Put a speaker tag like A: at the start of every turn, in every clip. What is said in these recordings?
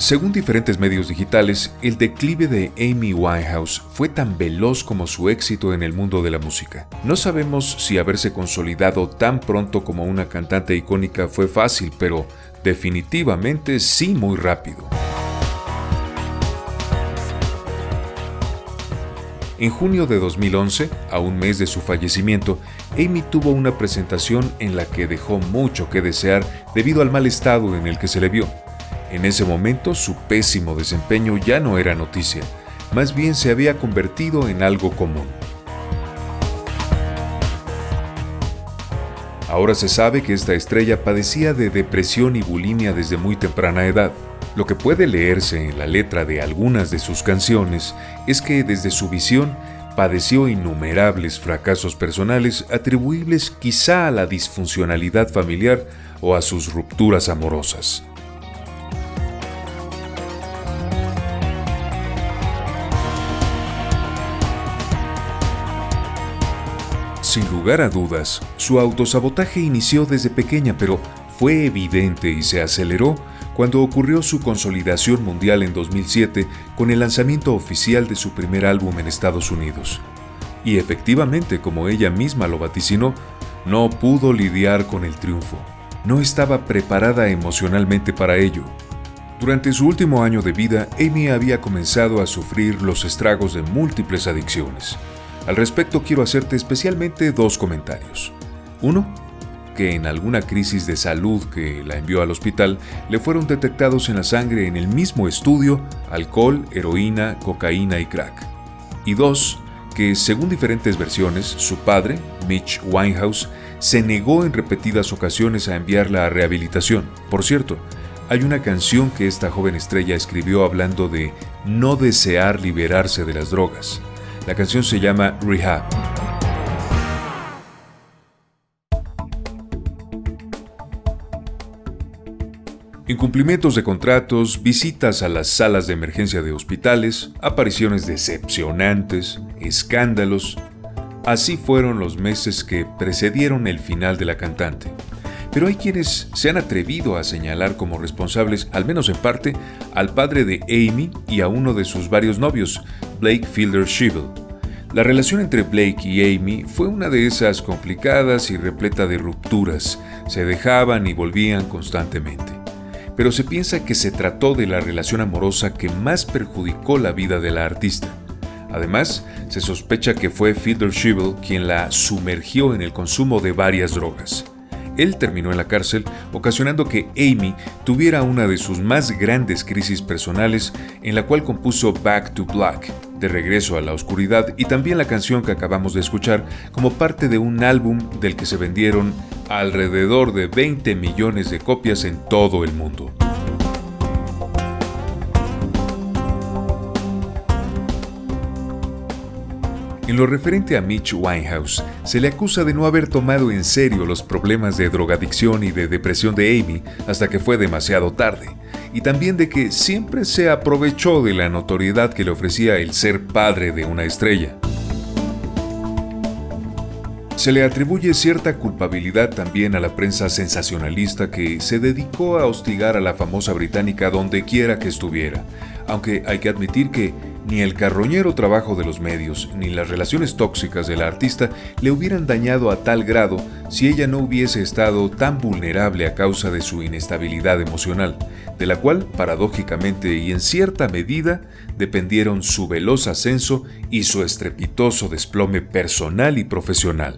A: Según diferentes medios digitales, el declive de Amy Winehouse fue tan veloz como su éxito en el mundo de la música. No sabemos si haberse consolidado tan pronto como una cantante icónica fue fácil, pero definitivamente sí muy rápido. En junio de 2011, a un mes de su fallecimiento, Amy tuvo una presentación en la que dejó mucho que desear debido al mal estado en el que se le vio. En ese momento su pésimo desempeño ya no era noticia, más bien se había convertido en algo común. Ahora se sabe que esta estrella padecía de depresión y bulimia desde muy temprana edad. Lo que puede leerse en la letra de algunas de sus canciones es que desde su visión padeció innumerables fracasos personales atribuibles quizá a la disfuncionalidad familiar o a sus rupturas amorosas. Sin lugar a dudas, su autosabotaje inició desde pequeña, pero fue evidente y se aceleró cuando ocurrió su consolidación mundial en 2007 con el lanzamiento oficial de su primer álbum en Estados Unidos. Y efectivamente, como ella misma lo vaticinó, no pudo lidiar con el triunfo. No estaba preparada emocionalmente para ello. Durante su último año de vida, Amy había comenzado a sufrir los estragos de múltiples adicciones. Al respecto quiero hacerte especialmente dos comentarios. Uno, que en alguna crisis de salud que la envió al hospital le fueron detectados en la sangre en el mismo estudio alcohol, heroína, cocaína y crack. Y dos, que según diferentes versiones, su padre, Mitch Winehouse, se negó en repetidas ocasiones a enviarla a rehabilitación. Por cierto, hay una canción que esta joven estrella escribió hablando de no desear liberarse de las drogas. La canción se llama Rehab. Incumplimientos de contratos, visitas a las salas de emergencia de hospitales, apariciones decepcionantes, escándalos. Así fueron los meses que precedieron el final de la cantante. Pero hay quienes se han atrevido a señalar como responsables, al menos en parte, al padre de Amy y a uno de sus varios novios, Blake Fielder Shivel. La relación entre Blake y Amy fue una de esas complicadas y repleta de rupturas. Se dejaban y volvían constantemente. Pero se piensa que se trató de la relación amorosa que más perjudicó la vida de la artista. Además, se sospecha que fue Fielder Shivel quien la sumergió en el consumo de varias drogas. Él terminó en la cárcel, ocasionando que Amy tuviera una de sus más grandes crisis personales, en la cual compuso Back to Black, de regreso a la oscuridad, y también la canción que acabamos de escuchar como parte de un álbum del que se vendieron alrededor de 20 millones de copias en todo el mundo. En lo referente a Mitch Winehouse, se le acusa de no haber tomado en serio los problemas de drogadicción y de depresión de Amy hasta que fue demasiado tarde, y también de que siempre se aprovechó de la notoriedad que le ofrecía el ser padre de una estrella. Se le atribuye cierta culpabilidad también a la prensa sensacionalista que se dedicó a hostigar a la famosa británica donde quiera que estuviera, aunque hay que admitir que ni el carroñero trabajo de los medios, ni las relaciones tóxicas de la artista le hubieran dañado a tal grado si ella no hubiese estado tan vulnerable a causa de su inestabilidad emocional, de la cual, paradójicamente y en cierta medida, dependieron su veloz ascenso y su estrepitoso desplome personal y profesional.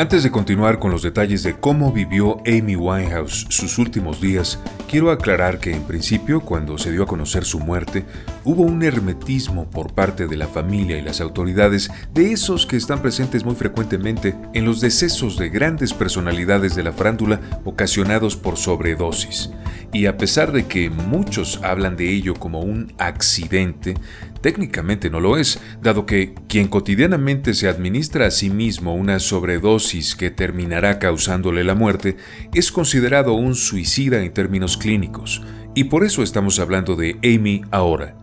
A: Antes de continuar con los detalles de cómo vivió Amy Winehouse sus últimos días, quiero aclarar que en principio, cuando se dio a conocer su muerte, hubo un hermetismo por parte de la familia y las autoridades de esos que están presentes muy frecuentemente en los decesos de grandes personalidades de la frándula ocasionados por sobredosis. Y a pesar de que muchos hablan de ello como un accidente, técnicamente no lo es, dado que quien cotidianamente se administra a sí mismo una sobredosis que terminará causándole la muerte es considerado un suicida en términos clínicos, y por eso estamos hablando de Amy ahora.